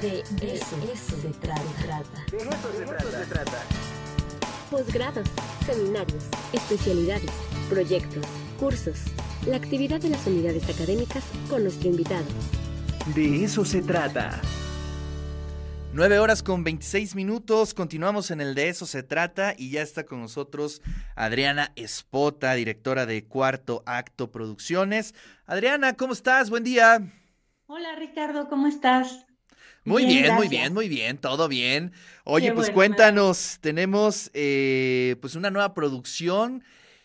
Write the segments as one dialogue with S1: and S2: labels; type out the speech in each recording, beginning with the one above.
S1: De, eso, se trata.
S2: De eso se trata.
S1: Posgrados, seminarios, especialidades, proyectos, cursos. La actividad de las unidades académicas con nuestro invitado.
S2: De eso se trata.
S3: 9 horas con 26 minutos, continuamos en el de eso se trata y ya está con nosotros Adriana Espota, directora de Cuarto Acto Producciones. Adriana, ¿cómo estás? Buen día.
S4: Hola Ricardo, ¿cómo estás?
S3: Muy bien, muy bien, muy bien, todo bien. Oye, pues cuéntanos, tenemos eh, pues una nueva producción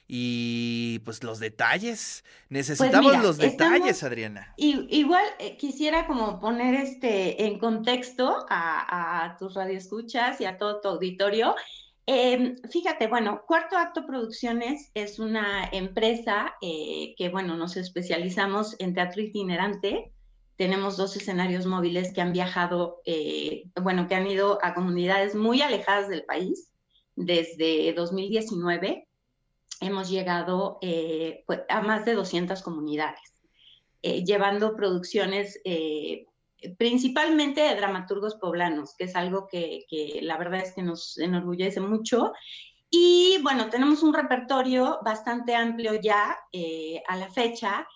S3: y pues los detalles. Necesitamos pues los detalles, Adriana.
S4: igual eh, quisiera como poner este en contexto a, tus radioescuchas y a todo tu auditorio. Em, fíjate, bueno, Cuarto Acto Producciones es una empresa eh, que, bueno, nos especializamos en teatro itinerante. Tenemos dos escenarios móviles que han viajado, eh, bueno, que han ido a comunidades muy alejadas del país desde 2019 hemos llegado eh, pues, a más de 200 comunidades, eh, llevando producciones eh, principalmente de dramaturgos poblanos, que es algo que, la verdad es que nos enorgullece mucho. Y bueno, tenemos un repertorio bastante amplio ya a la fecha.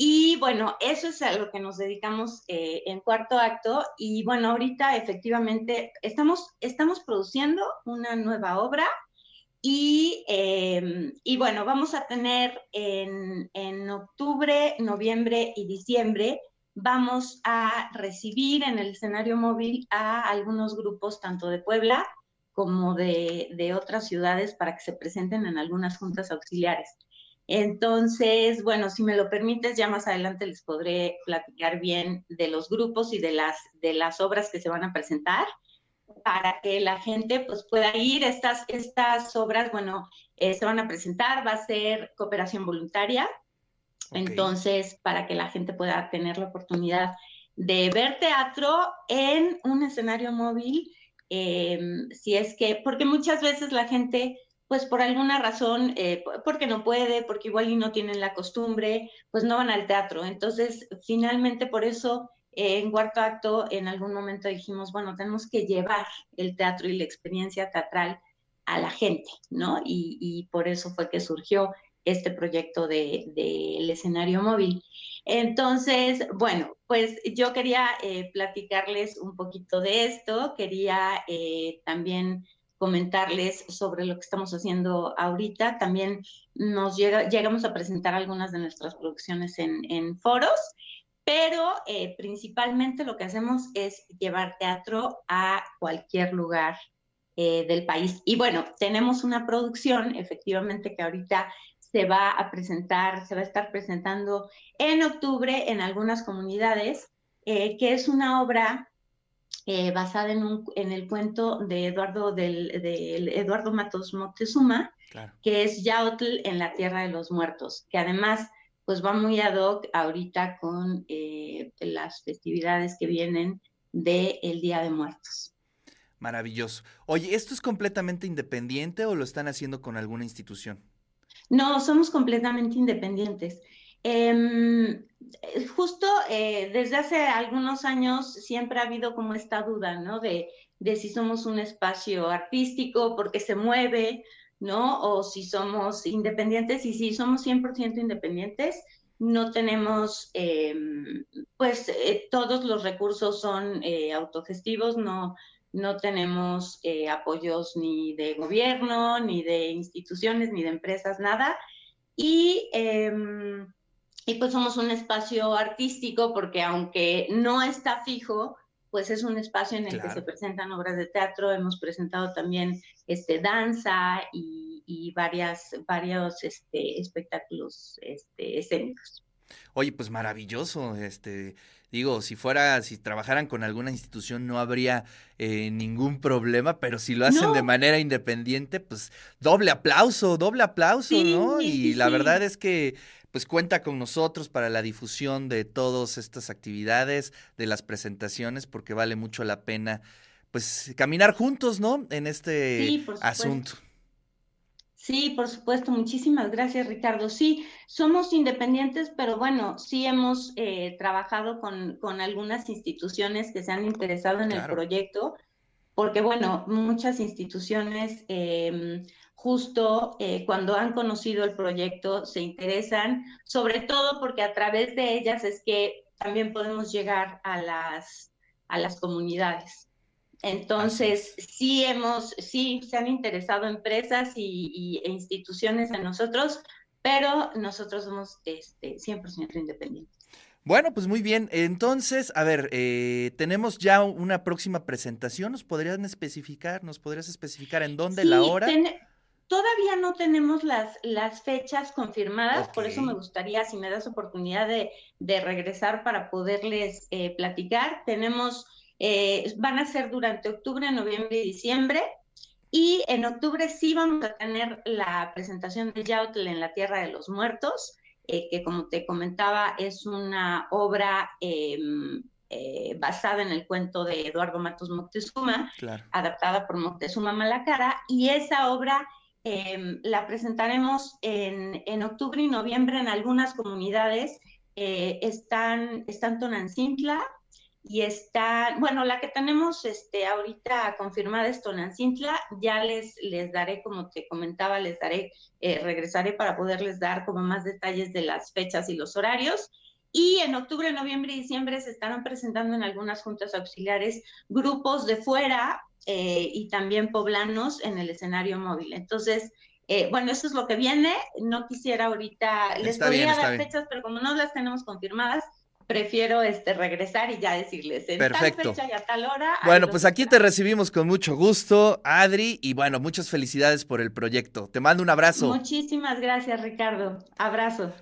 S4: Y bueno, eso es a lo que nos dedicamos en cuarto acto. Y bueno, ahorita efectivamente estamos, estamos produciendo una nueva obra y, em, y, bueno, vamos a tener en, en, octubre, noviembre y diciembre, vamos a recibir en el escenario móvil a algunos grupos tanto de Puebla como de, de otras ciudades para que se presenten en algunas juntas auxiliares. Entonces, bueno, si me lo permites, ya más adelante les podré platicar bien de los grupos y de las, de las obras que se van a presentar para que la gente pues pueda ir. Estas, estas obras, bueno, eh, se van a presentar, va a ser cooperación voluntaria. Entonces, para que la gente pueda tener la oportunidad de ver teatro en un escenario móvil, em, si es que, porque muchas veces la gente, pues por alguna razón, eh, porque no puede, porque igual y no tienen la costumbre, pues no van al teatro. Entonces, finalmente por eso en cuarto acto, en algún momento dijimos, bueno, tenemos que llevar el teatro y la experiencia teatral a la gente, ¿no? Y, por eso fue que surgió este proyecto del de, escenario móvil. Entonces, bueno, pues yo quería eh, platicarles un poquito de esto, quería eh, también comentarles sobre lo que estamos haciendo ahorita. También nos llega, llegamos a presentar algunas de nuestras producciones en, foros pero eh, principalmente lo que hacemos es llevar teatro a cualquier lugar eh, del país. Y bueno, tenemos una producción, efectivamente, que ahorita se va a presentar, se va a estar presentando en octubre en algunas comunidades, eh, que es una obra basada en, un, en, el cuento de Eduardo, del, Eduardo Matos Moctezuma, que es Yaotl en la Tierra de los Muertos, que además pues va muy ad hoc ahorita con eh, las festividades que vienen del el Día de Muertos.
S3: Maravilloso. Oye, ¿esto es completamente independiente o lo están haciendo con alguna institución?
S4: No, somos completamente independientes. Em, justo eh, desde hace algunos años siempre ha habido como esta duda, ¿no? De, de si somos un espacio artístico, porque se mueve, ¿no? O si somos independientes y si somos 100% independientes, no tenemos, em, pues eh, todos los recursos son eh, autogestivos, no, no tenemos eh, apoyos ni de gobierno, ni de instituciones, ni de empresas, nada. Y, em, y pues somos un espacio artístico porque aunque no está fijo, pues es un espacio en el que se presentan obras de teatro, hemos presentado también este, danza y, varias, varios este, espectáculos este, escénicos.
S3: Oye, pues maravilloso, este, digo, si fuera, si trabajaran con alguna institución no habría eh, ningún problema, pero si lo hacen de manera independiente, pues doble aplauso, doble aplauso, ¿no? Y la verdad es que pues cuenta con nosotros para la difusión de todas estas actividades, de las presentaciones, porque vale mucho la pena, pues, caminar juntos, ¿no? En este asunto.
S4: Sí, por supuesto. Muchísimas gracias, Ricardo. Sí, somos independientes, pero bueno, sí hemos eh, trabajado con, con, algunas instituciones que se han interesado en el proyecto, porque bueno, muchas instituciones em, justo eh, cuando han conocido el proyecto se interesan, sobre todo porque a través de ellas es que también podemos llegar a las, a las comunidades. Entonces, sí hemos, sí se han interesado empresas y, e instituciones en nosotros, pero nosotros somos este, 100% independientes.
S3: Bueno, pues muy bien. Entonces, a ver, eh, tenemos ya una próxima presentación. ¿Nos podrían especificar? ¿Nos podrías especificar en dónde, la hora?
S4: Todavía no tenemos las, las fechas confirmadas, por eso me gustaría, si me das oportunidad de, de regresar para poderles eh, platicar. Tenemos eh, van a ser durante octubre, noviembre y diciembre. Y en octubre sí vamos a tener la presentación de Yautl en la Tierra de los Muertos, eh, que como te comentaba es una obra em, eh, basada en el cuento de Eduardo Matos Moctezuma, adaptada por Moctezuma Malacara, y esa obra em, la presentaremos en, en, octubre y noviembre en algunas comunidades. están, están Tonancintla, y está, bueno, la que tenemos este, ahorita confirmada es Tonancintla, ya les, les daré, como te comentaba, les daré, eh, regresaré para poderles dar como más detalles de las fechas y los horarios. Y en octubre, noviembre y diciembre se estarán presentando en algunas juntas auxiliares grupos de fuera eh, y también poblanos en el escenario móvil. Entonces, eh, bueno, eso es lo que viene. No quisiera ahorita, les podría dar fechas, pero como no las tenemos confirmadas, prefiero este regresar y ya decirles en
S3: Perfecto.
S4: tal fecha y a tal hora.
S3: Bueno, pues aquí te recibimos con mucho gusto, Adri, y bueno, muchas felicidades por el proyecto. Te mando un abrazo.
S4: Muchísimas gracias, Ricardo. Abrazo.